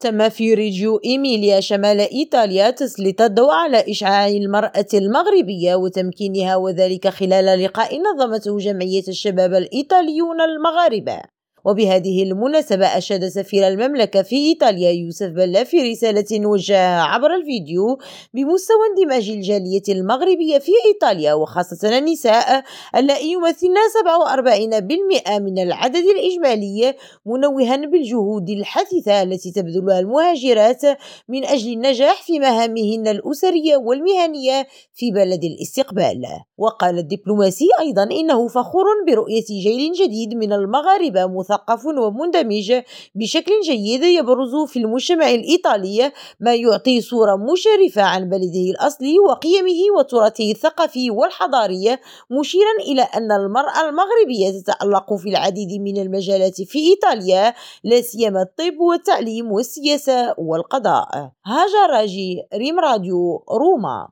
تم في ريجيو إيميليا شمال إيطاليا تسليط الضوء على إشعاع المرأة المغربية وتمكينها وذلك خلال لقاء نظمته جمعية الشباب الإيطاليون المغاربة. وبهذه المناسبة أشاد سفير المملكة في إيطاليا يوسف بلا في رسالة وجهها عبر الفيديو بمستوى اندماج الجالية المغربية في إيطاليا وخاصة النساء اللائي يمثلن 47% من العدد الإجمالي منوها بالجهود الحثيثة التي تبذلها المهاجرات من أجل النجاح في مهامهن الأسرية والمهنية في بلد الاستقبال. وقال الدبلوماسي أيضا إنه فخور برؤية جيل جديد من المغاربة مثقف ومندمج بشكل جيد يبرز في المجتمع الإيطالي ما يعطي صورة مشرفة عن بلده الأصلي وقيمه وتراثه الثقافي والحضاري مشيرا إلى أن المرأة المغربية تتألق في العديد من المجالات في إيطاليا لا سيما الطب والتعليم والسياسة والقضاء. هاجر راجي ريم راديو روما.